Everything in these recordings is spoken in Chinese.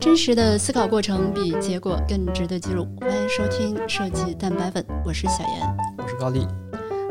真实的思考过程比结果更值得记录。欢迎收听设计蛋白粉，我是小严，我是高丽。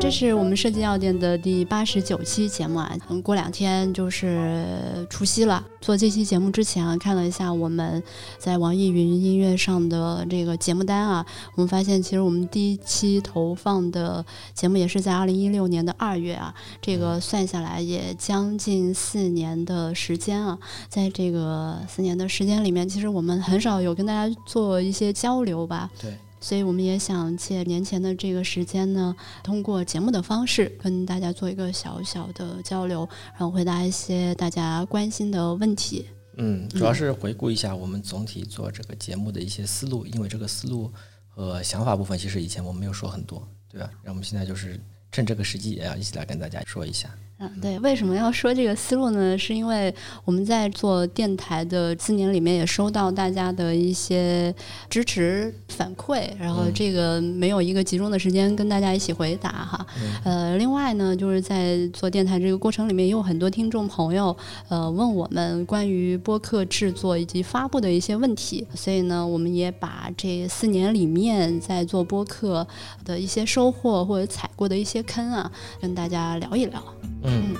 这是我们设计药店的第八十九期节目啊，嗯，过两天就是除夕了。做这期节目之前啊，看了一下我们在网易云音乐上的这个节目单啊，我们发现其实我们第一期投放的节目也是在二零一六年的二月啊，这个算下来也将近四年的时间啊，在这个四年的时间里面，其实我们很少有跟大家做一些交流吧。对。所以我们也想借年前的这个时间呢，通过节目的方式跟大家做一个小小的交流，然后回答一些大家关心的问题。嗯，主要是回顾一下我们总体做这个节目的一些思路，因为这个思路和想法部分其实以前我没有说很多，对吧？然后我们现在就是趁这个时机也要一起来跟大家说一下。嗯，对，为什么要说这个思路呢？是因为我们在做电台的四年里面，也收到大家的一些支持反馈，然后这个没有一个集中的时间跟大家一起回答哈。呃，另外呢，就是在做电台这个过程里面，也有很多听众朋友呃问我们关于播客制作以及发布的一些问题，所以呢，我们也把这四年里面在做播客的一些收获或者踩过的一些坑啊，跟大家聊一聊。嗯，嗯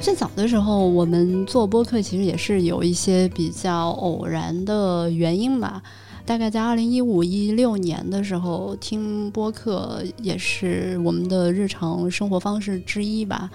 最早的时候，我们做播客其实也是有一些比较偶然的原因吧。大概在二零一五一六年的时候，听播客也是我们的日常生活方式之一吧。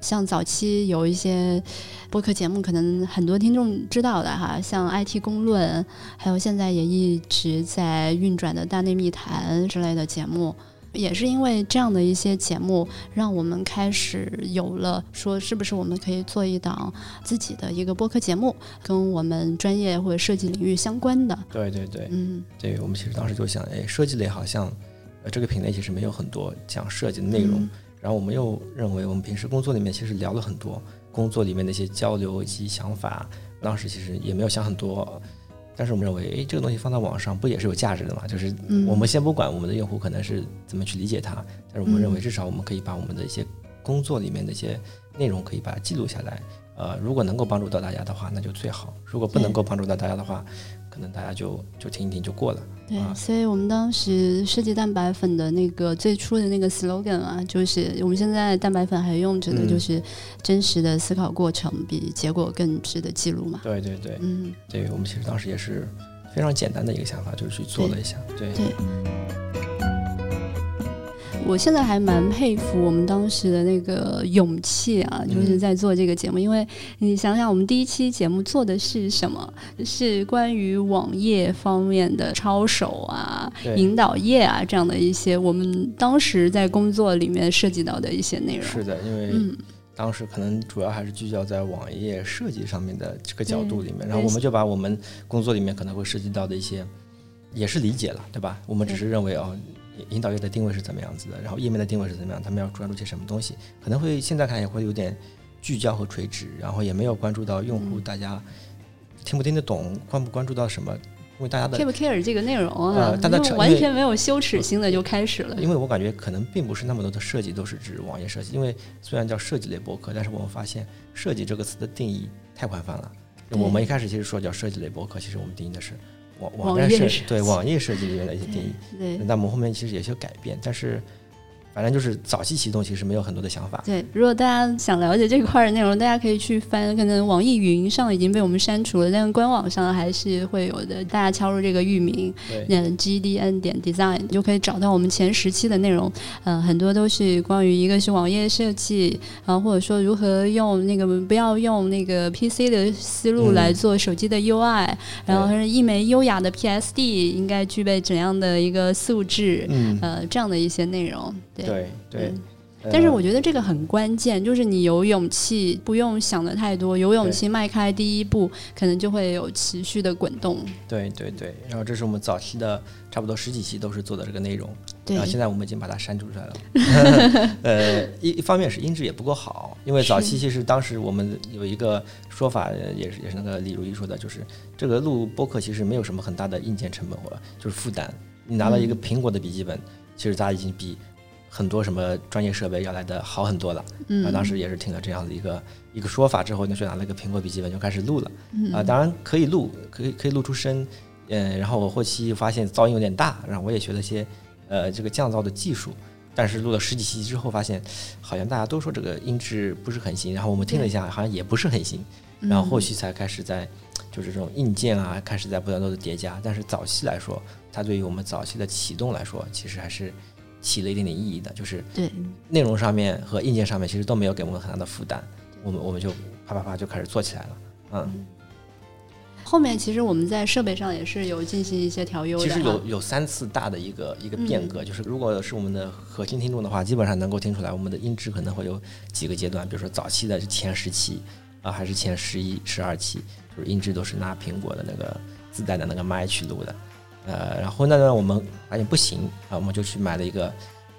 像早期有一些播客节目，可能很多听众知道的哈，像 IT 公论，还有现在也一直在运转的大内密谈之类的节目。也是因为这样的一些节目，让我们开始有了说，是不是我们可以做一档自己的一个播客节目，跟我们专业或者设计领域相关的。对对对，嗯，对我们其实当时就想，哎，设计类好像，呃，这个品类其实没有很多讲设计的内容。然后我们又认为，我们平时工作里面其实聊了很多工作里面的一些交流以及想法，当时其实也没有想很多。但是我们认为，哎，这个东西放到网上不也是有价值的嘛？就是我们先不管我们的用户可能是怎么去理解它，但是我们认为至少我们可以把我们的一些工作里面的一些内容可以把它记录下来。呃，如果能够帮助到大家的话，那就最好；如果不能够帮助到大家的话，可能大家就就听一听就过了。对，所以我们当时设计蛋白粉的那个最初的那个 slogan 啊，就是我们现在蛋白粉还用着的，就是真实的思考过程比结果更值得记录嘛。对对对，嗯，对我们其实当时也是非常简单的一个想法，就是去做了一下，对。我现在还蛮佩服我们当时的那个勇气啊，就是在做这个节目，因为你想想，我们第一期节目做的是什么？是关于网页方面的抄手啊、引导页啊这样的一些我们当时在工作里面涉及到的一些内容。是的，因为当时可能主要还是聚焦在网页设计上面的这个角度里面，然后我们就把我们工作里面可能会涉及到的一些，也是理解了，对吧？我们只是认为哦。引导页的定位是怎么样子的？然后页面的定位是怎么样？他们要关注些什么东西？可能会现在看也会有点聚焦和垂直，然后也没有关注到用户大家听不听得懂，关不关注到什么？因为大家的 care 不 care 这个内容啊，大家完全没有羞耻心的就开始了。因为我感觉可能并不是那么多的设计都是指网页设计，因为虽然叫设计类博客，但是我们发现设计这个词的定义太宽泛了。我们一开始其实说叫设计类博客，其实我们定义的是。网网站设对网页设计里面的一些定义，对，那我们后面其实有些改变，但是。反正就是早期启动，其实没有很多的想法。对，如果大家想了解这块的内容，大家可以去翻，可能网易云上已经被我们删除了，但是官网上还是会有的。大家敲入这个域名，嗯，GDN 点 design，就可以找到我们前十期的内容。嗯，很多都是关于一个是网页设计，然后或者说如何用那个不要用那个 PC 的思路来做手机的 UI，然后是一枚优雅的 PSD 应该具备怎样的一个素质，嗯，呃，这样的一些内容。对对，但是我觉得这个很关键，就是你有勇气，不用想的太多，有勇气迈开第一步，可能就会有持续的滚动。对对对，然后这是我们早期的差不多十几期都是做的这个内容，然后现在我们已经把它删除出来了。呃，一一方面是音质也不够好，因为早期其实当时我们有一个说法，也是也是那个李如一说的，就是这个录播客其实没有什么很大的硬件成本或就是负担，你拿了一个苹果的笔记本，其实它已经比。很多什么专业设备要来的好很多了。嗯，啊，当时也是听了这样的一个一个说法之后，就拿了个苹果笔记本就开始录了。嗯啊，当然可以录，可以可以录出声。嗯，然后我后期发现噪音有点大，然后我也学了些呃这个降噪的技术。但是录了十几期之后，发现好像大家都说这个音质不是很行，然后我们听了一下，好像也不是很行。然后后期才开始在就是这种硬件啊，开始在不断的叠加。但是早期来说，它对于我们早期的启动来说，其实还是起了一点点意义的，就是对内容上面和硬件上面其实都没有给我们很大的负担，我们我们就啪啪啪就开始做起来了，嗯。后面其实我们在设备上也是有进行一些调优的。其实有有三次大的一个一个变革，就是如果是我们的核心听众的话，基本上能够听出来我们的音质可能会有几个阶段，比如说早期的前十期啊，还是前十一、十二期，就是音质都是拿苹果的那个自带的那个麦去录的，呃，然后那段我们发现不行啊，我们就去买了一个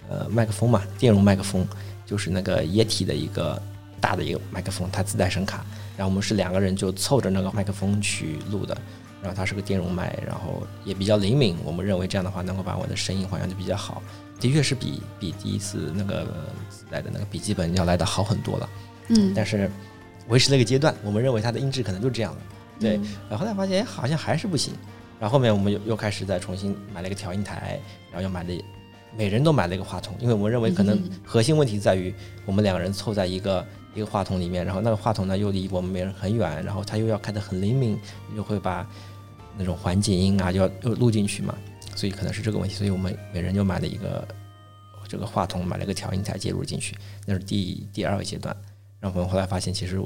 呃麦克风嘛，电容麦克风，就是那个液体的一个大的一个麦克风，它自带声卡。然后我们是两个人就凑着那个麦克风去录的，然后它是个电容麦，然后也比较灵敏。我们认为这样的话能够把我的声音还原的比较好，的确是比比第一次那个自带的那个笔记本要来的好很多了。嗯，但是维持了一个阶段，我们认为它的音质可能就这样了。对，然后后来发现哎好像还是不行。然后后面我们又又开始再重新买了一个调音台，然后又买了每人都买了一个话筒，因为我们认为可能核心问题在于我们两个人凑在一个。一个话筒里面，然后那个话筒呢又离我们每人很远，然后它又要开得很灵敏，又会把那种环境音啊就要又录进去嘛，所以可能是这个问题，所以我们每人就买了一个这个话筒，买了个调音台接入进去，那是第第二个阶段。然后我们后来发现其实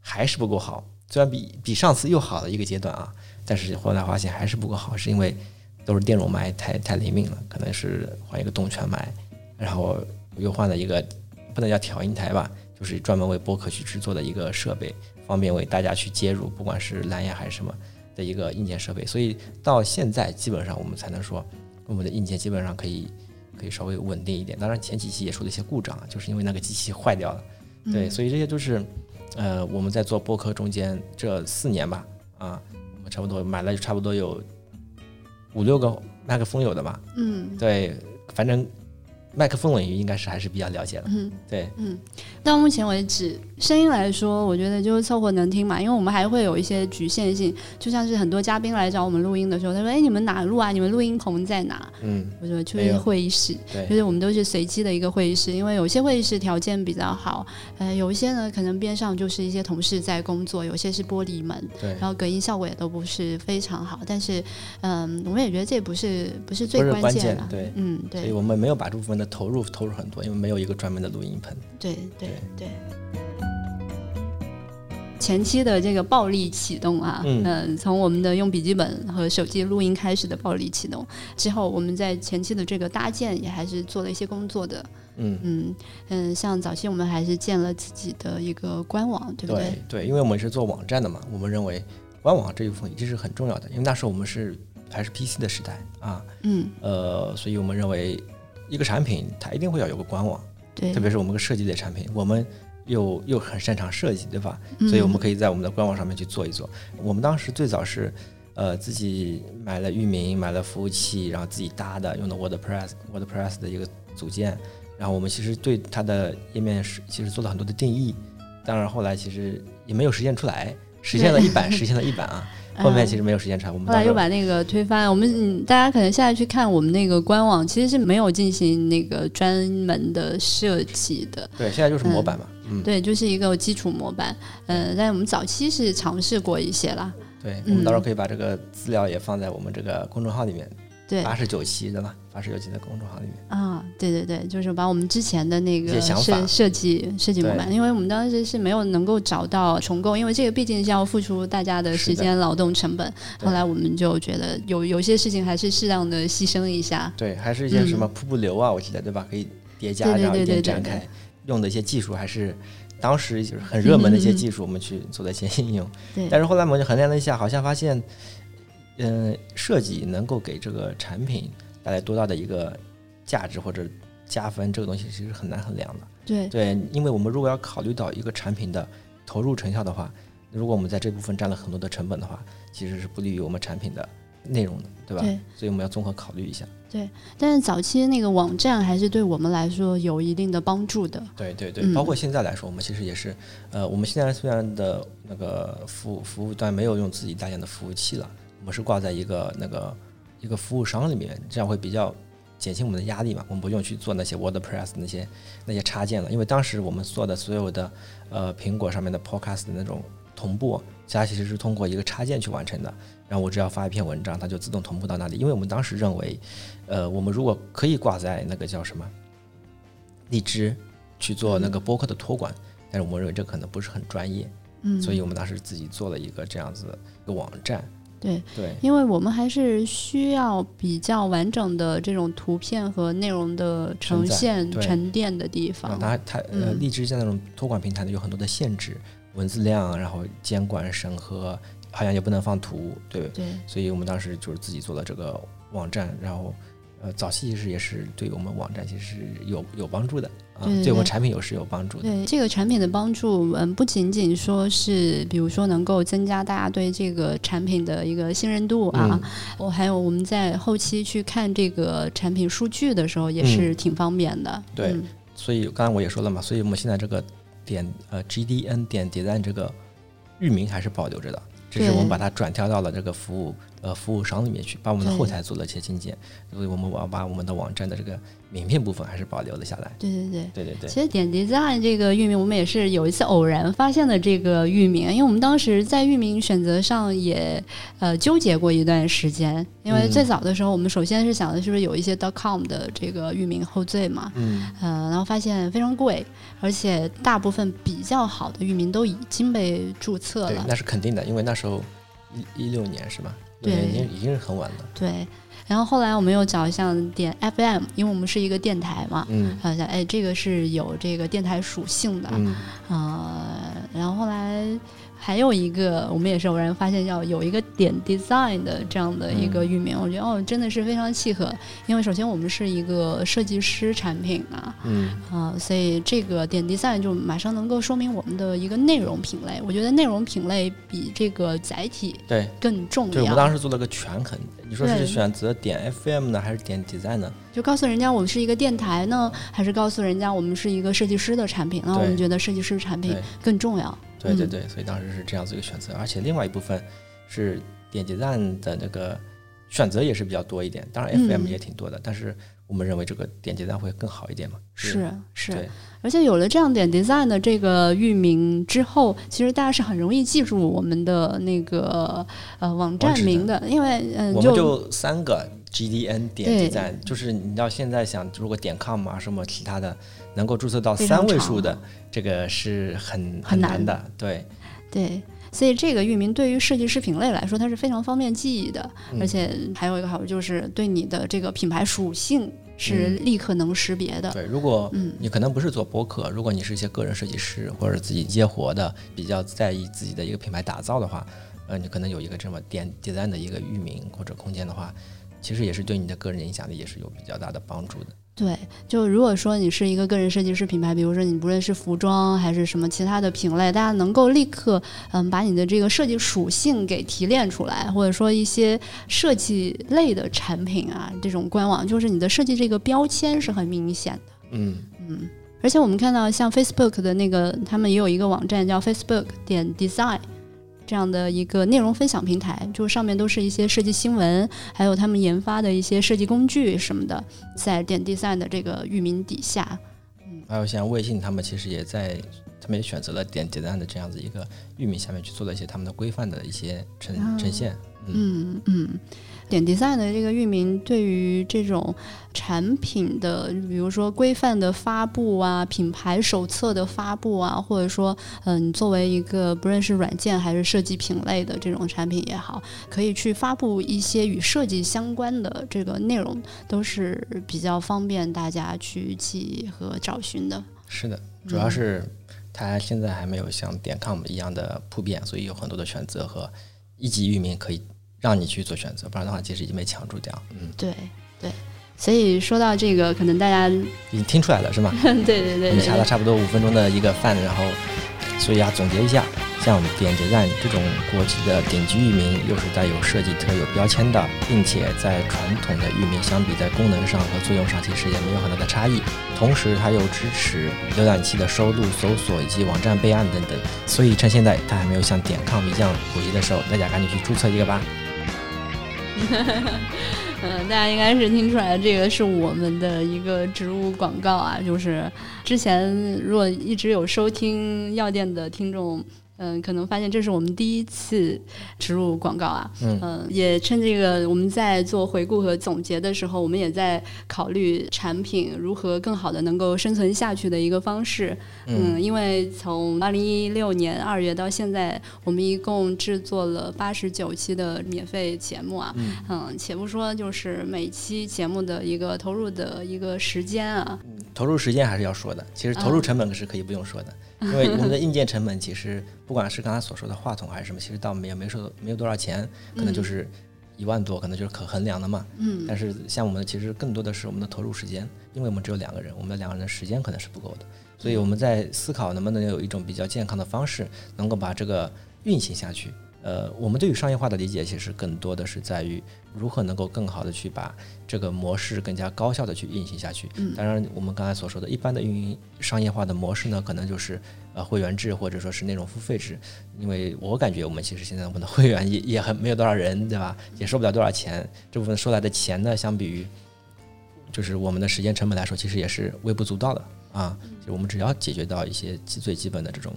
还是不够好，虽然比比上次又好了一个阶段啊，但是后来发现还是不够好，是因为都是电容麦太太灵敏了，可能是换一个动圈麦，然后又换了一个不能叫调音台吧。就是专门为播客去制作的一个设备，方便为大家去接入，不管是蓝牙还是什么的一个硬件设备。所以到现在基本上我们才能说，我们的硬件基本上可以可以稍微稳定一点。当然前几期也出了一些故障，就是因为那个机器坏掉了。对，所以这些都是呃我们在做播客中间这四年吧，啊，差不多买了差不多有五六个麦克风有的吧。嗯，对，反正。麦克风领域应该是还是比较了解的，嗯，对，嗯，到目前为止，声音来说，我觉得就是凑合能听嘛，因为我们还会有一些局限性，就像是很多嘉宾来找我们录音的时候，他说：“哎，你们哪录啊？你们录音棚在哪？”嗯，我说就是会议室，对，就是我们都是随机的一个会议室，因为有些会议室条件比较好，呃，有一些呢可能边上就是一些同事在工作，有些是玻璃门，对，然后隔音效果也都不是非常好，但是，嗯，我们也觉得这不是不是最关键的，对，嗯，对，所以我们没有把这部分的投入投入很多，因为没有一个专门的录音棚。对对对。前期的这个暴力启动啊，嗯，从我们的用笔记本和手机录音开始的暴力启动之后，我们在前期的这个搭建也还是做了一些工作的。嗯嗯嗯，像早期我们还是建了自己的一个官网，对不对？对，因为我们是做网站的嘛，我们认为官网这一部分一直是很重要的，因为那时候我们是还是 PC 的时代啊。嗯。呃，所以我们认为。一个产品它一定会要有个官网，对，特别是我们个设计类产品，我们又又很擅长设计，对吧？所以我们可以在我们的官网上面去做一做。我们当时最早是，呃，自己买了域名，买了服务器，然后自己搭的，用的 WordPress WordPress 的一个组件。然后我们其实对它的页面是其实做了很多的定义，当然后来其实也没有实现出来，实现了一版，实现了一版啊。后面其实没有时间查，我们后来又把那个推翻。我们大家可能现在去看我们那个官网，其实是没有进行那个专门的设计的。对，现在就是模板嘛。嗯，对，就是一个基础模板。嗯，但我们早期是尝试过一些啦。对，我们到时候可以把这个资料也放在我们这个公众号里面。对，八十九期的吧？八十九期的公众号里面啊，对对对，就是把我们之前的那个设设计设计模板，因为我们当时是没有能够找到重构，因为这个毕竟是要付出大家的时间劳动成本。后来我们就觉得有有些事情还是适当的牺牲一下。对，还是一些什么瀑布流啊，我记得对吧？可以叠加然后一点展开，用的一些技术还是当时就是很热门的一些技术，我们去做的一些应用。对，但是后来我们就衡量了一下，好像发现。嗯，设计能够给这个产品带来多大的一个价值或者加分，这个东西其实很难衡量的。对对，因为我们如果要考虑到一个产品的投入成效的话，如果我们在这部分占了很多的成本的话，其实是不利于我们产品的内容的，对吧？对。所以我们要综合考虑一下。对，但是早期那个网站还是对我们来说有一定的帮助的。对对对，包括现在来说，我们其实也是，呃，我们现在虽然的那个服务服务端没有用自己搭建的服务器了，我们是挂在一个那个一个服务商里面，这样会比较减轻我们的压力嘛。我们不用去做那些 WordPress 那些那些插件了，因为当时我们做的所有的呃苹果上面的 Podcast 的那种同步，它其实是通过一个插件去完成的。然后我只要发一篇文章，它就自动同步到那里。因为我们当时认为，呃，我们如果可以挂在那个叫什么荔枝去做那个播客的托管，但是我们认为这可能不是很专业，嗯，所以我们当时自己做了一个这样子一个网站。对。对，因为我们还是需要比较完整的这种图片和内容的呈现沉淀的地方。它它呃，荔枝像那种托管平台呢，有很多的限制，文字量，然后监管审核。好像也不能放图，对。对，所以我们当时就是自己做了这个网站，然后呃，早期其实也是对我们网站其实是有有帮助的啊，对我们产品有是有帮助的。对这个产品的帮助，嗯，不仅仅说是比如说能够增加大家对这个产品的一个信任度啊，我还有我们在后期去看这个产品数据的时候也是挺方便的。对，所以刚才我也说了嘛，所以我们现在这个点呃 GDN 点 design 这个域名还是保留着的。只是我们把它转调到了这个服务呃服务商里面去，把我们的后台做了一些精简，所以我们把把我们的网站的这个名片部分还是保留了下来。对对对对对对。其实点 design 这个域名，我们也是有一次偶然发现的这个域名，因为我们当时在域名选择上也呃纠结过一段时间，因为最早的时候我们首先是想的是不是有一些 .com 的这个域名后缀嘛，嗯，呃，然后发现非常贵，而且大部分比较好的域名都已经被注册了。那是肯定的，因为那时候。一一六年是吧？对，已经已经是很晚了。对，然后后来我们又找像点 FM，因为我们是一个电台嘛，嗯，好像哎，这个是有这个电台属性的，嗯，呃，然后后来。还有一个，我们也是偶然发现，要有一个点 design 的这样的一个域名，我觉得哦，真的是非常契合。因为首先我们是一个设计师产品嘛，嗯啊，所以这个点 design 就马上能够说明我们的一个内容品类。我觉得内容品类比这个载体对更重要。对，我们当时做了个权衡，你说是选择点 FM 呢，还是点 design 呢？就告诉人家我们是一个电台呢，还是告诉人家我们是一个设计师的产品？那我们觉得设计师产品更重要。对对对，所以当时是这样子一个选择，而且另外一部分是点击赞的那个选择也是比较多一点，当然 FM 也挺多的，但是我们认为这个点击站会更好一点嘛。是是，而且有了这样点 design 的这个域名之后，其实大家是很容易记住我们的那个呃网站名的，因为嗯，我们就三个 GDN 点击站，就是你要现在想如果点 com 啊什么其他的。能够注册到三位数的，这个是很很难的，对。对，所以这个域名对于设计师品类来说，它是非常方便记忆的，而且还有一个好处就是对你的这个品牌属性是立刻能识别的。对，如果你可能不是做播客，如果你是一些个人设计师或者自己接活的，比较在意自己的一个品牌打造的话，呃，你可能有一个这么点 design 的一个域名或者空间的话，其实也是对你的个人影响力也是有比较大的帮助的。对，就如果说你是一个个人设计师品牌，比如说你不论是服装还是什么其他的品类，大家能够立刻嗯把你的这个设计属性给提炼出来，或者说一些设计类的产品啊，这种官网就是你的设计这个标签是很明显的。嗯嗯，而且我们看到像 Facebook 的那个，他们也有一个网站叫 Facebook 点 Design。这样的一个内容分享平台，就上面都是一些设计新闻，还有他们研发的一些设计工具什么的，在点 design 的这个域名底下。嗯，还有像微信，他们其实也在，他们也选择了点 design 的这样子一个域名下面去做了一些他们的规范的一些呈呈现。嗯嗯。点 design 的这个域名，对于这种产品的，比如说规范的发布啊，品牌手册的发布啊，或者说，嗯，你作为一个不论是软件还是设计品类的这种产品也好，可以去发布一些与设计相关的这个内容，都是比较方便大家去记和找寻的。是的，主要是它现在还没有像点 com 一样的普遍，所以有很多的选择和一级域名可以。让你去做选择，不然的话，其实已经被抢注掉。嗯，对对，所以说到这个，可能大家已经听出来了，是吗？对对对，我们下了差不多五分钟的一个饭，然后，所以要总结一下。像点点赞这种国际的顶级域名，又是带有设计特有标签的，并且在传统的域名相比，在功能上和作用上其实也没有很大的差异。同时，它又支持浏览器的收录、搜索以及网站备案等等。所以，趁现在它还没有像点 com 一样普及的时候，大家赶紧去注册一个吧。嗯，大家应该是听出来，这个是我们的一个植入广告啊。就是之前如果一直有收听药店的听众。嗯，可能发现这是我们第一次植入广告啊。嗯，也趁这个我们在做回顾和总结的时候，我们也在考虑产品如何更好的能够生存下去的一个方式。嗯，因为从二零一六年二月到现在，我们一共制作了八十九期的免费节目啊。嗯，且不说就是每期节目的一个投入的一个时间啊。投入时间还是要说的，其实投入成本是可以不用说的。因为我们的硬件成本其实不管是刚才所说的话筒还是什么，其实倒没有没说没有多少钱，可能就是一万多，可能就是可衡量的嘛。嗯。但是像我们其实更多的是我们的投入时间，因为我们只有两个人，我们两个人的时间可能是不够的，所以我们在思考能不能有一种比较健康的方式，能够把这个运行下去。呃，我们对于商业化的理解其实更多的是在于如何能够更好的去把这个模式更加高效的去运行下去。嗯，当然我们刚才所说的一般的运营商业化的模式呢，可能就是呃会员制或者说是内容付费制。因为我感觉我们其实现在我们的会员也也很没有多少人，对吧？也收不了多少钱。这部分收来的钱呢，相比于就是我们的时间成本来说，其实也是微不足道的啊。就我们只要解决到一些基最基本的这种。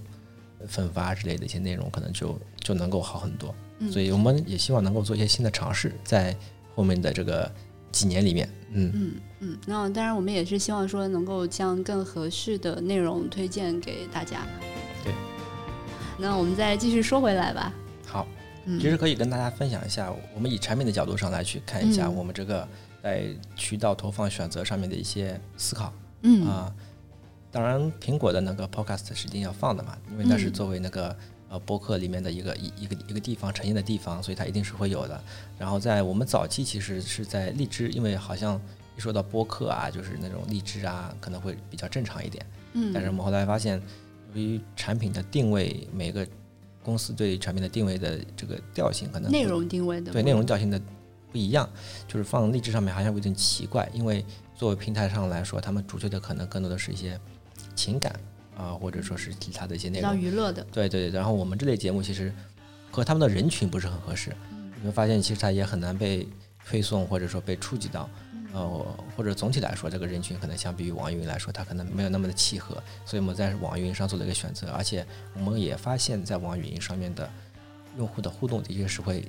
分发之类的一些内容，可能就就能够好很多。所以我们也希望能够做一些新的尝试，在后面的这个几年里面。嗯嗯嗯。那当然，我们也是希望说能够将更合适的内容推荐给大家。对。那我们再继续说回来吧。好。其实可以跟大家分享一下，我们以产品的角度上来去看一下我们这个在渠道投放选择上面的一些思考。嗯啊。当然，苹果的那个 Podcast 是一定要放的嘛，因为那是作为那个呃播客里面的一个一一个一个地方呈现的地方，所以它一定是会有的。然后在我们早期其实是在荔枝，因为好像一说到播客啊，就是那种荔枝啊，可能会比较正常一点。嗯。但是我们后来发现，由于产品的定位，每个公司对产品的定位的这个调性可能内容定位的对内容调性的不一样，就是放荔枝上面好像有点奇怪，因为作为平台上来说，他们主推的可能更多的是一些。情感啊，或者说是其他的一些内容，比较娱乐的。对对对，然后我们这类节目其实和他们的人群不是很合适，你会发现其实它也很难被推送或者说被触及到，呃，或者总体来说这个人群可能相比于网易云来说，它可能没有那么的契合，所以我们在网易云上做了一个选择，而且我们也发现，在网易云上面的用户的互动的确是会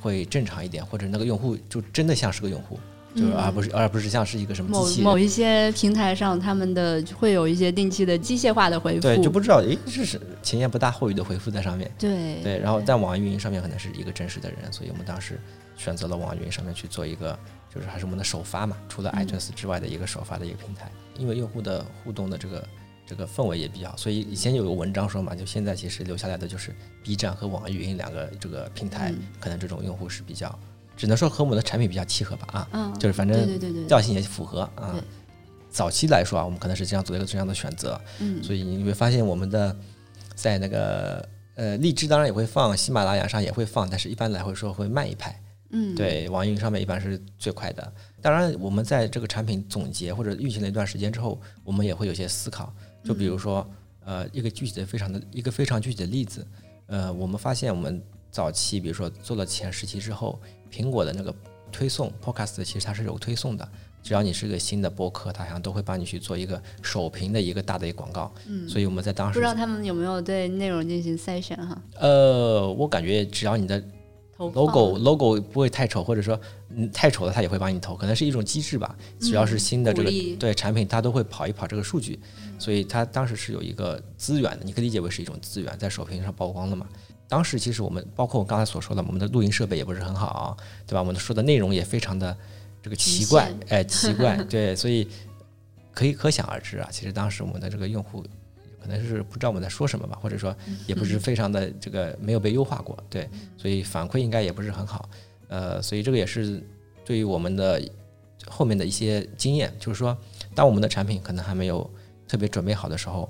会正常一点，或者那个用户就真的像是个用户。就是而不是而不是像是一个什么某某一些平台上他们的会有一些定期的机械化的回复，对，就不知道诶这是前言不搭后语的回复在上面，对对，然后在网易云上面可能是一个真实的人，所以我们当时选择了网易云上面去做一个，就是还是我们的首发嘛，除了 iTunes 之外的一个首发的一个平台，因为用户的互动的这个这个氛围也比较，所以以前有个文章说嘛，就现在其实留下来的就是 B 站和网易云两个这个平台，可能这种用户是比较。只能说和我们的产品比较契合吧，啊，就是反正调性也符合啊。早期来说啊，我们可能是这样做一个这样的选择，嗯，所以你会发现我们的在那个呃荔枝当然也会放，喜马拉雅上也会放，但是一般来说会慢一拍，嗯，对，网易云上面一般是最快的。当然，我们在这个产品总结或者运行了一段时间之后，我们也会有些思考，就比如说呃一个具体的非常的一个非常具体的例子，呃，我们发现我们早期比如说做了前十期之后。苹果的那个推送 Podcast 其实它是有推送的，只要你是个新的播客，它好像都会帮你去做一个首屏的一个大的一个广告。嗯，所以我们在当时不知道他们有没有对内容进行筛选哈？呃，我感觉只要你的 logo logo 不会太丑，或者说嗯太丑了，它也会帮你投，可能是一种机制吧。只要是新的这个对产品，它都会跑一跑这个数据，所以它当时是有一个资源的，你可以理解为是一种资源，在首屏上曝光了嘛。当时其实我们包括我刚才所说的，我们的录音设备也不是很好，对吧？我们说的内容也非常的这个奇怪，哎，奇怪，对，所以可以可想而知啊。其实当时我们的这个用户可能是不知道我们在说什么吧，或者说也不是非常的这个没有被优化过，对，所以反馈应该也不是很好。呃，所以这个也是对于我们的后面的一些经验，就是说，当我们的产品可能还没有特别准备好的时候，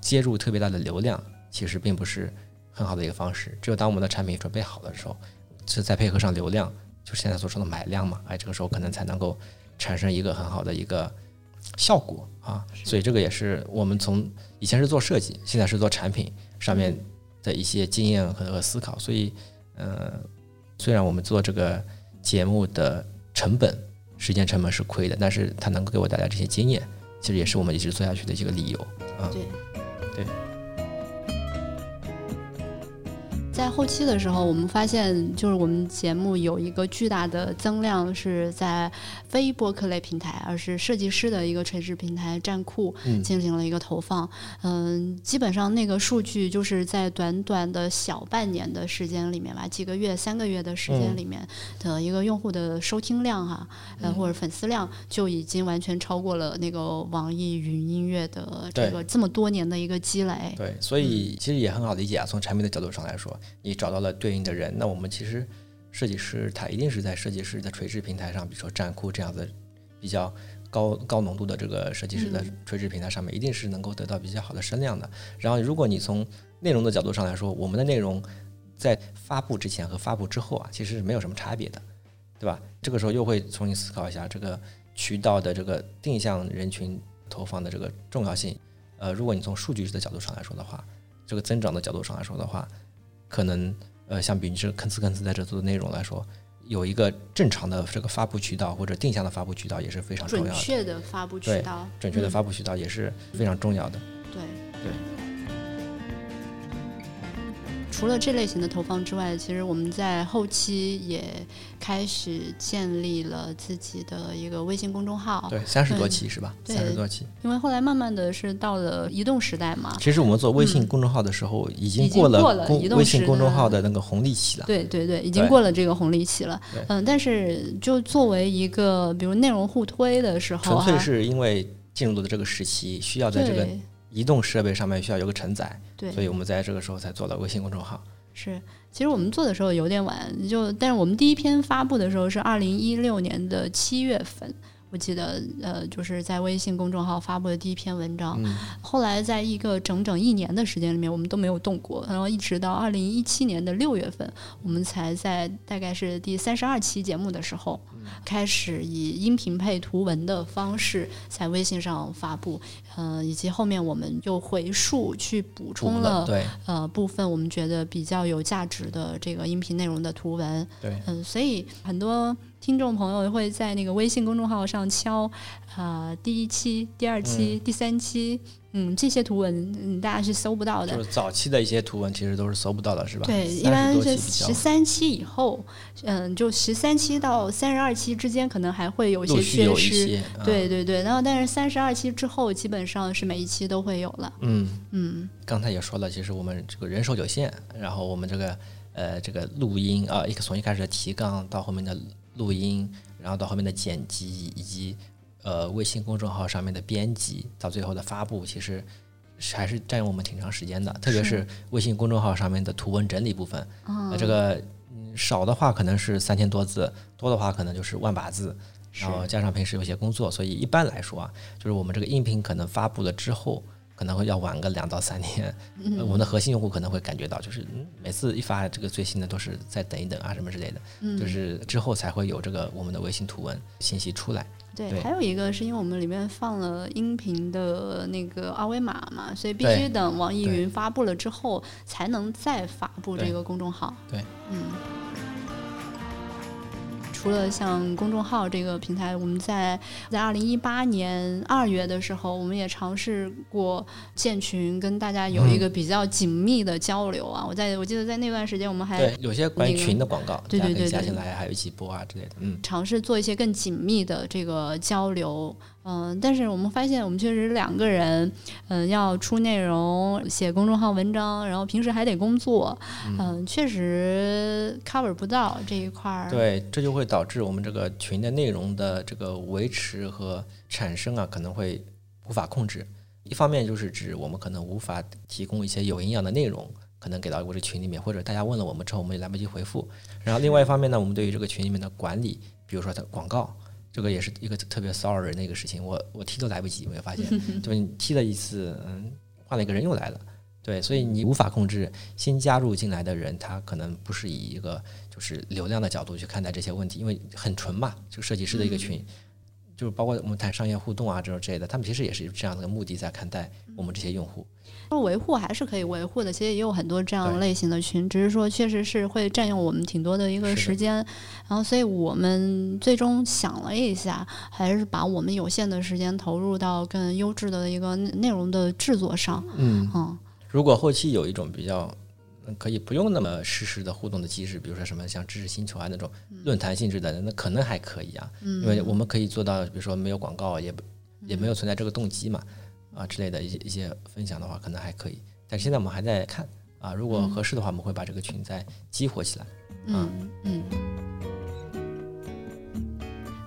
接入特别大的流量，其实并不是。很好的一个方式。只有当我们的产品准备好的时候，是再配合上流量，就是现在所说的买量嘛，哎，这个时候可能才能够产生一个很好的一个效果啊。所以这个也是我们从以前是做设计，现在是做产品上面的一些经验和和思考。所以，呃，虽然我们做这个节目的成本、时间成本是亏的，但是它能够给我带来这些经验，其实也是我们一直做下去的一个理由啊。对，对。在后期的时候，我们发现，就是我们节目有一个巨大的增量是在非播客类平台，而是设计师的一个垂直平台站酷进行了一个投放。嗯，基本上那个数据就是在短短的小半年的时间里面吧，几个月、三个月的时间里面的一个用户的收听量哈，呃或者粉丝量就已经完全超过了那个网易云音乐的这个这么多年的一个积累。对，所以其实也很好理解啊，从产品的角度上来说。你找到了对应的人，那我们其实设计师他一定是在设计师的垂直平台上，比如说站酷这样的比较高高浓度的这个设计师的垂直平台上面，一定是能够得到比较好的声量的。然后，如果你从内容的角度上来说，我们的内容在发布之前和发布之后啊，其实是没有什么差别的，对吧？这个时候又会重新思考一下这个渠道的这个定向人群投放的这个重要性。呃，如果你从数据的角度上来说的话，这个增长的角度上来说的话。可能呃，相比你这吭哧吭哧在这做的内容来说，有一个正常的这个发布渠道或者定向的发布渠道也是非常重要的。准确的发布渠道，准确的发布渠道也是非常重要的。对对。除了这类型的投放之外，其实我们在后期也开始建立了自己的一个微信公众号。对，三十多期是吧？三十多期。因为后来慢慢的是到了移动时代嘛。其实我们做微信公众号的时候，已经过了微信公众号的那个红利期了。对对对，已经过了这个红利期了。嗯，但是就作为一个比如内容互推的时候，纯粹是因为进入了这个时期，需要在这个。移动设备上面需要有个承载，对，所以我们在这个时候才做了微信公众号。是，其实我们做的时候有点晚，就但是我们第一篇发布的时候是二零一六年的七月份。我记得，呃，就是在微信公众号发布的第一篇文章，后来在一个整整一年的时间里面，我们都没有动过，然后一直到二零一七年的六月份，我们才在大概是第三十二期节目的时候，开始以音频配图文的方式在微信上发布，呃，以及后面我们又回溯去补充了，呃，部分我们觉得比较有价值的这个音频内容的图文，对，嗯，所以很多。听众朋友会在那个微信公众号上敲，啊，第一期、第二期、第三期，嗯，这些图文，嗯，大家是搜不到的。就是早期的一些图文，其实都是搜不到的，是吧？对，一般是十三期以后，嗯，就十三期到三十二期之间，可能还会有一些缺失。对对对，然后但是三十二期之后，基本上是每一期都会有了。嗯嗯。刚才也说了，其实我们这个人手有限，然后我们这个呃这个录音啊，一个从一开始的提纲到后面的。录音，然后到后面的剪辑，以及呃微信公众号上面的编辑，到最后的发布，其实还是占用我们挺长时间的。特别是微信公众号上面的图文整理部分，那这个少的话可能是三千多字，多的话可能就是万把字，然后加上平时有些工作，所以一般来说啊，就是我们这个音频可能发布了之后。可能会要晚个两到三天，我们的核心用户可能会感觉到，就是每次一发这个最新的都是再等一等啊什么之类的，就是之后才会有这个我们的微信图文信息出来。对，还有一个是因为我们里面放了音频的那个二维码嘛，所以必须等网易云发布了之后才能再发布这个公众号。对，嗯。除了像公众号这个平台，我们在在二零一八年二月的时候，我们也尝试过建群，跟大家有一个比较紧密的交流啊。我在我记得在那段时间，我们还对有些关于群的广告，对对对，加进来还有一起播啊之类的，嗯，尝试做一些更紧密的这个交流。嗯，但是我们发现，我们确实两个人，嗯，要出内容、写公众号文章，然后平时还得工作，嗯，确实 cover 不到这一块儿。对，这就会导致我们这个群的内容的这个维持和产生啊，可能会无法控制。一方面就是指我们可能无法提供一些有营养的内容，可能给到我这群里面，或者大家问了我们之后，我们也来不及回复。然后另外一方面呢，我们对于这个群里面的管理，比如说它广告。这个也是一个特别骚扰人的一个事情，我我踢都来不及，没有发现，就你踢了一次，嗯，换了一个人又来了，对，所以你无法控制新加入进来的人，他可能不是以一个就是流量的角度去看待这些问题，因为很纯嘛，这个设计师的一个群，就是包括我们谈商业互动啊这种之类的，他们其实也是这样的目的在看待我们这些用户。说维护还是可以维护的，其实也有很多这样类型的群，只是说确实是会占用我们挺多的一个时间，然后所以我们最终想了一下，还是把我们有限的时间投入到更优质的一个内容的制作上。嗯。嗯，如果后期有一种比较可以不用那么实时的互动的机制，比如说什么像知识星球啊那种论坛性质的，那可能还可以啊，因为我们可以做到，比如说没有广告，也也没有存在这个动机嘛。啊之类的一些一些分享的话，可能还可以，但是现在我们还在看啊，如果合适的话，我们会把这个群再激活起来。嗯嗯。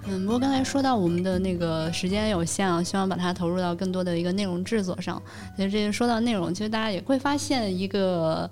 嗯，不过刚才说到我们的那个时间有限啊，希望把它投入到更多的一个内容制作上。其实这些说到内容，其实大家也会发现一个。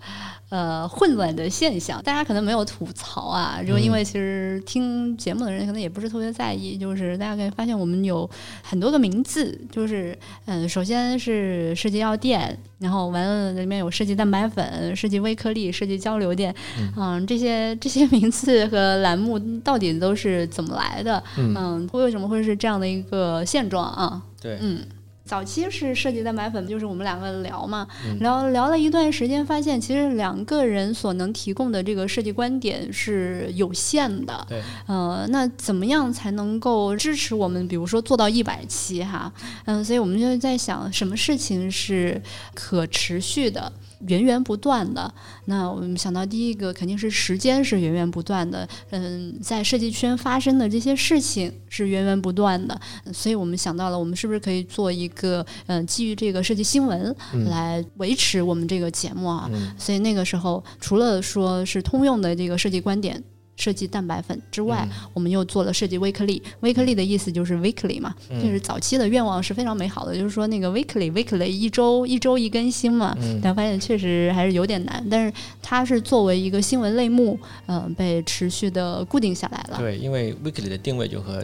呃，混乱的现象，大家可能没有吐槽啊，就因为其实听节目的人可能也不是特别在意，就是大家可以发现我们有很多个名字，就是嗯，首先是设计药店，然后完了里面有设计蛋白粉、设计微颗粒、设计交流店，嗯，这些这些名字和栏目到底都是怎么来的？嗯，为什么会是这样的一个现状啊？对，嗯。早期是设计蛋白粉，就是我们两个聊嘛，聊聊了一段时间，发现其实两个人所能提供的这个设计观点是有限的。对，呃，那怎么样才能够支持我们？比如说做到一百期哈，嗯，所以我们就在想，什么事情是可持续的？源源不断的，那我们想到第一个肯定是时间是源源不断的，嗯，在设计圈发生的这些事情是源源不断的，所以我们想到了，我们是不是可以做一个，嗯，基于这个设计新闻来维持我们这个节目啊？所以那个时候除了说是通用的这个设计观点。设计蛋白粉之外，我们又做了设计微颗粒。微颗粒的意思就是 weekly 嘛，就是早期的愿望是非常美好的，就是说那个 weekly weekly 一周一周一更新嘛。但发现确实还是有点难，但是它是作为一个新闻类目，嗯，被持续的固定下来了。对，因为 weekly 的定位就和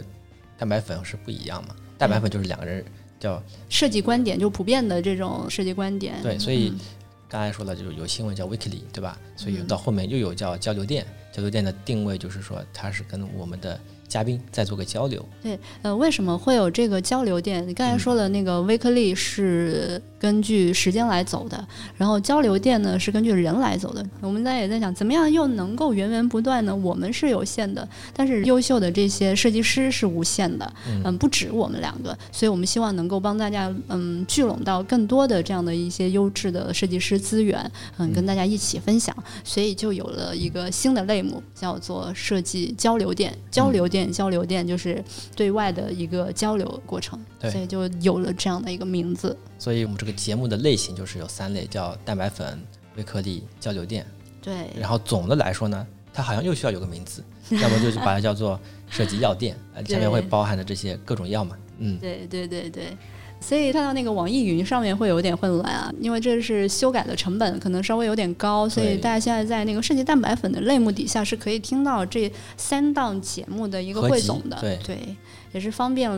蛋白粉是不一样嘛。蛋白粉就是两个人叫设计观点，就普遍的这种设计观点。对，所以刚才说了，就是有新闻叫 weekly，对吧？所以到后面又有叫交流电。交流电的定位就是说，它是跟我们的。嘉宾再做个交流。对，呃，为什么会有这个交流店？你刚才说的那个 Weekly 是根据时间来走的，然后交流店呢是根据人来走的。我们大家也在想，怎么样又能够源源不断呢？我们是有限的，但是优秀的这些设计师是无限的，嗯，不止我们两个，所以我们希望能够帮大家，嗯，聚拢到更多的这样的一些优质的设计师资源，嗯，跟大家一起分享，所以就有了一个新的类目，叫做设计交流店，交流店。交流店就是对外的一个交流过程，所以就有了这样的一个名字。所以我们这个节目的类型就是有三类，叫蛋白粉、微颗粒、交流电。对。然后总的来说呢，它好像又需要有个名字，要么就是把它叫做涉及药店，前面会包含的这些各种药嘛。嗯，对对对对。所以看到那个网易云上面会有点混乱啊，因为这是修改的成本可能稍微有点高，所以大家现在在那个涉及蛋白粉的类目底下是可以听到这三档节目的一个汇总的，对，也是方便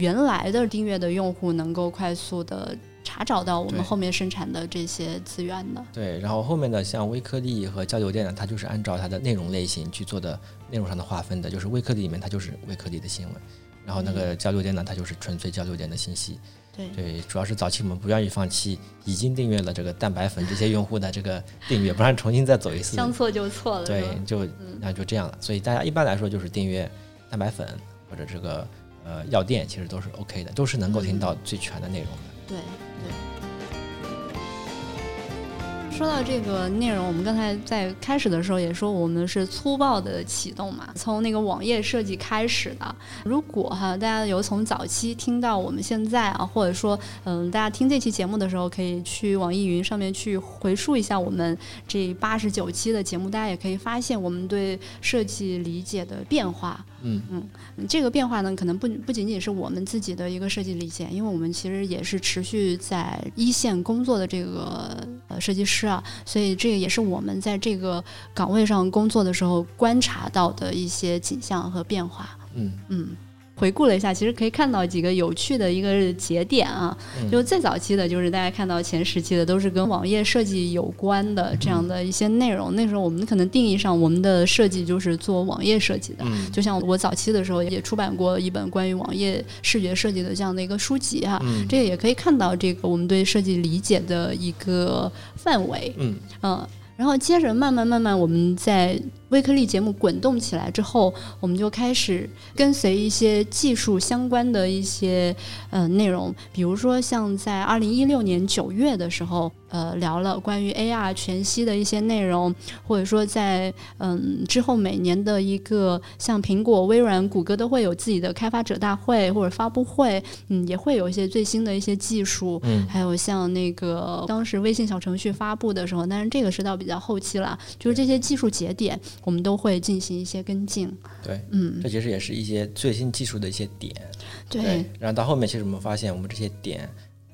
原来的订阅的用户能够快速的查找到我们后面生产的这些资源的。对，然后后面的像微颗粒和交流电呢，它就是按照它的内容类型去做的内容上的划分的，就是微颗粒里面它就是微颗粒的新闻，然后那个交流电呢，它就是纯粹交流电的信息。对，主要是早期我们不愿意放弃已经订阅了这个蛋白粉这些用户的这个订阅，不然重新再走一次，将错就错了。对，就那就这样了。所以大家一般来说就是订阅蛋白粉或者这个呃药店，其实都是 OK 的，都是能够听到最全的内容的。对对。说到这个内容，我们刚才在开始的时候也说，我们是粗暴的启动嘛，从那个网页设计开始的。如果哈，大家有从早期听到我们现在啊，或者说嗯，大家听这期节目的时候，可以去网易云上面去回溯一下我们这八十九期的节目，大家也可以发现我们对设计理解的变化。嗯。嗯，这个变化呢，可能不不仅仅是我们自己的一个设计理解，因为我们其实也是持续在一线工作的这个呃设计师啊，所以这个也是我们在这个岗位上工作的时候观察到的一些景象和变化。嗯。嗯，回顾了一下，其实可以看到几个有趣的一个节点啊。就最早期的，就是大家看到前十期的，都是跟网页设计有关的这样的一些内容。那时候我们可能定义上，我们的设计就是做网页设计的。就像我早期的时候也出版过一本关于网页视觉设计的这样的一个书籍哈。这个也可以看到这个我们对设计理解的一个范围。嗯嗯，然后接着慢慢慢慢，我们在。微颗粒节目滚动起来之后，我们就开始跟随一些技术相关的一些呃内容，比如说像在二零一六年九月的时候，呃聊了关于 AR 全息的一些内容，或者说在嗯之后每年的一个像苹果、微软、谷歌都会有自己的开发者大会或者发布会，嗯也会有一些最新的一些技术，嗯，还有像那个当时微信小程序发布的时候，但是这个是到比较后期了，就是这些技术节点。我们都会进行一些跟进，对，嗯，这其实也是一些最新技术的一些点，对。然后到后面，其实我们发现，我们这些点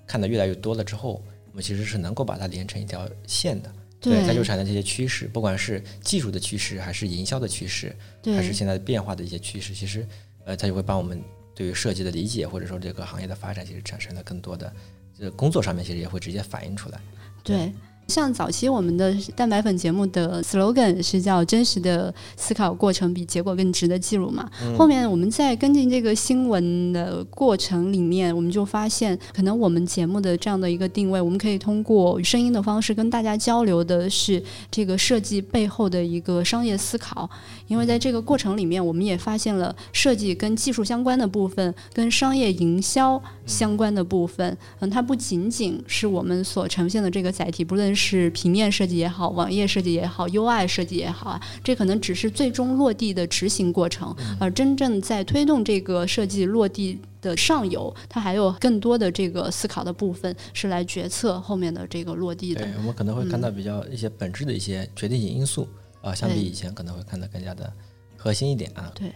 看的越来越多了之后，我们其实是能够把它连成一条线的，对，它就产生这些趋势，不管是技术的趋势，还是营销的趋势，还是现在变化的一些趋势，其实，呃，它就会帮我们对于设计的理解，或者说这个行业的发展，其实产生了更多的，这工作上面其实也会直接反映出来，对。像早期我们的蛋白粉节目的 slogan 是叫“真实的思考过程比结果更值得记录”嘛。后面我们在跟进这个新闻的过程里面，我们就发现，可能我们节目的这样的一个定位，我们可以通过声音的方式跟大家交流的是这个设计背后的一个商业思考。因为在这个过程里面，我们也发现了设计跟技术相关的部分，跟商业营销相关的部分。嗯，它不仅仅是我们所呈现的这个载体，不论是平面设计也好，网页设计也好，UI 设计也好啊，这可能只是最终落地的执行过程。而真正在推动这个设计落地的上游，它还有更多的这个思考的部分，是来决策后面的这个落地的。对，我们可能会看到比较一些本质的一些决定性因素。啊，相比以前可能会看得更加的核心一点啊。对，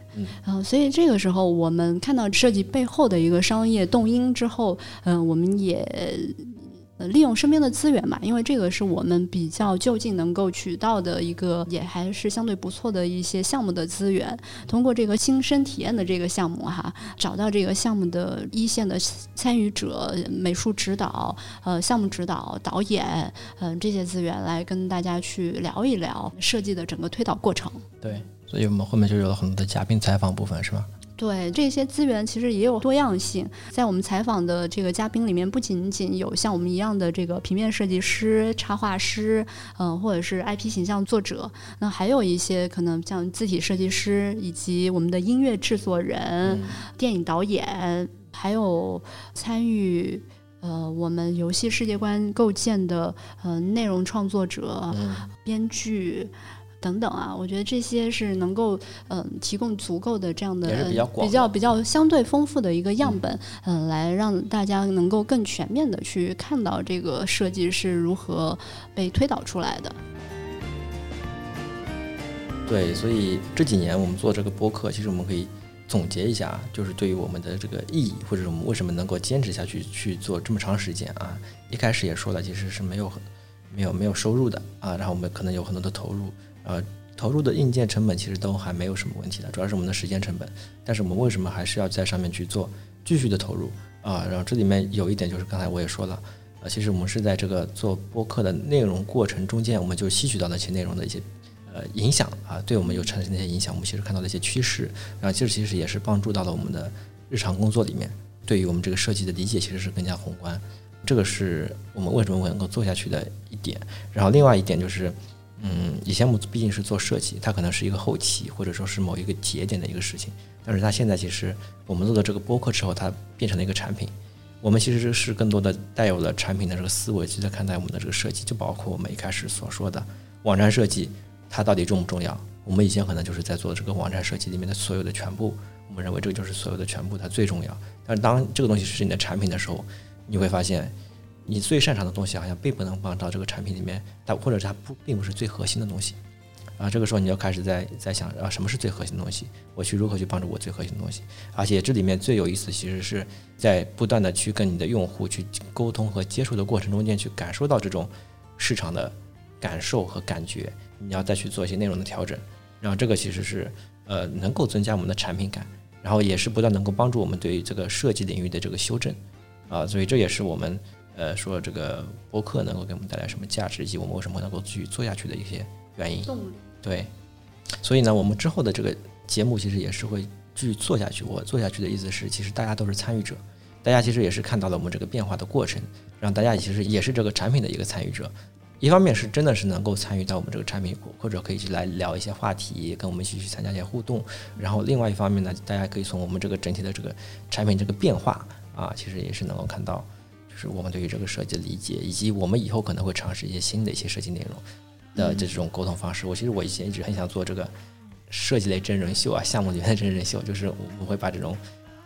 嗯，所以这个时候我们看到设计背后的一个商业动因之后，嗯，我们也。利用身边的资源嘛，因为这个是我们比较就近能够取到的一个，也还是相对不错的一些项目的资源。通过这个亲身体验的这个项目哈，找到这个项目的一线的参与者、美术指导、呃项目指导、导演，嗯这些资源来跟大家去聊一聊设计的整个推导过程。对，所以我们后面就有了很多的嘉宾采访部分，是吗？对这些资源其实也有多样性，在我们采访的这个嘉宾里面，不仅仅有像我们一样的这个平面设计师、插画师，嗯，或者是 IP 形象作者，那还有一些可能像字体设计师，以及我们的音乐制作人、电影导演，还有参与呃我们游戏世界观构建的呃内容创作者、编剧。等等啊，我觉得这些是能够嗯提供足够的这样的比较比较比较相对丰富的一个样本，嗯，来让大家能够更全面的去看到这个设计是如何被推导出来的。对，所以这几年我们做这个播客，其实我们可以总结一下，就是对于我们的这个意义，或者我们为什么能够坚持下去去做这么长时间啊？一开始也说了，其实是没有没有没有收入的啊，然后我们可能有很多的投入。呃，投入的硬件成本其实都还没有什么问题的，主要是我们的时间成本。但是我们为什么还是要在上面去做继续的投入啊？然后这里面有一点就是刚才我也说了，呃，其实我们是在这个做播客的内容过程中间，我们就吸取到那些内容的一些呃影响啊，对我们有产生一些影响。我们其实看到了一些趋势，然后这其实也是帮助到了我们的日常工作里面，对于我们这个设计的理解其实是更加宏观。这个是我们为什么会能够做下去的一点。然后另外一点就是。嗯，以前我们毕竟是做设计，它可能是一个后期或者说是某一个节点的一个事情。但是它现在其实我们做的这个播客之后，它变成了一个产品。我们其实是更多的带有了产品的这个思维去在看待我们的这个设计，就包括我们一开始所说的网站设计，它到底重不重要？我们以前可能就是在做这个网站设计里面的所有的全部，我们认为这个就是所有的全部，它最重要。但是当这个东西是你的产品的时候，你会发现。你最擅长的东西好像并不能帮到这个产品里面，它或者它不并不是最核心的东西，啊，这个时候你就开始在在想啊，什么是最核心的东西？我去如何去帮助我最核心的东西？而且这里面最有意思，其实是在不断的去跟你的用户去沟通和接触的过程中间，去感受到这种市场的感受和感觉，你要再去做一些内容的调整，然后这个其实是呃能够增加我们的产品感，然后也是不断能够帮助我们对于这个设计领域的这个修正啊，所以这也是我们呃说这个播客能够给我们带来什么价值，以及我们为什么能够继续做下去的一些原因。动力。对，所以呢，我们之后的这个节目其实也是会继续做下去。我做下去的意思是，其实大家都是参与者，大家其实也是看到了我们这个变化的过程，让大家其实也是这个产品的一个参与者。一方面是真的是能够参与到我们这个产品，或者可以去来聊一些话题，跟我们一起去参加一些互动。然后另外一方面呢，大家可以从我们这个整体的这个产品这个变化啊，其实也是能够看到，就是我们对于这个设计的理解，以及我们以后可能会尝试一些新的一些设计内容的这种沟通方式。我其实我以前一直很想做这个设计类真人秀啊，项目里面的真人秀，就是我们会把这种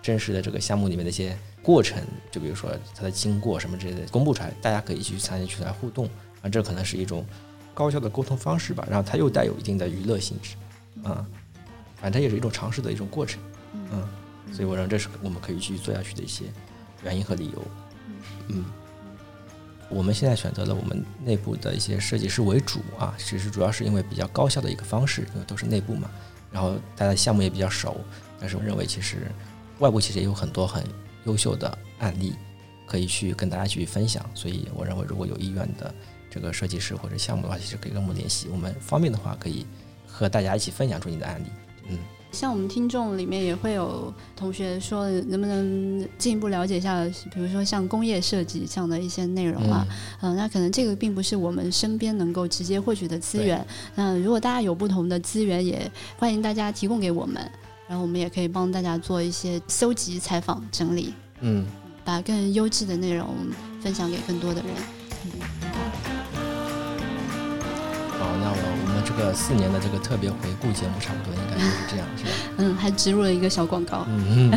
真实的这个项目里面的一些过程，就比如说它的经过什么之类的公布出来，大家可以去参与去来互动。啊，这可能是一种高效的沟通方式吧，然后它又带有一定的娱乐性质，啊，反正也是一种尝试的一种过程，嗯，所以我认为这是我们可以继续做下去的一些原因和理由，嗯，我们现在选择了我们内部的一些设计师为主啊，其实主要是因为比较高效的一个方式，因为都是内部嘛，然后大家项目也比较熟，但是我认为其实外部其实也有很多很优秀的案例可以去跟大家去分享，所以我认为如果有意愿的。这个设计师或者项目的话，其实可以跟我们联系。我们方便的话，可以和大家一起分享出你的案例。嗯，像我们听众里面也会有同学说，能不能进一步了解一下，比如说像工业设计这样的一些内容啊？嗯，那可能这个并不是我们身边能够直接获取的资源。那如果大家有不同的资源，也欢迎大家提供给我们，然后我们也可以帮大家做一些搜集、采访、整理。嗯，把更优质的内容分享给更多的人。那我个四年的这个特别回顾节目，差不多应该就是这样，是吧？嗯，还植入了一个小广告。嗯，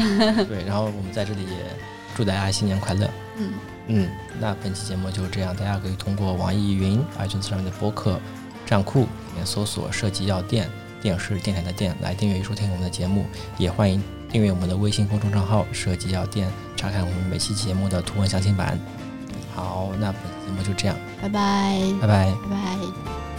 对。然后我们在这里也祝大家新年快乐。嗯嗯，那本期节目就是这样，大家可以通过网易云、iTunes 上面的播客站库里面搜索“设计药店”，电视电台的电，来订阅与收听我们的节目。也欢迎订阅我们的微信公众账号“设计药店”，查看我们每期节目的图文详情版。好，那本期节目就这样，拜拜，拜拜，拜拜。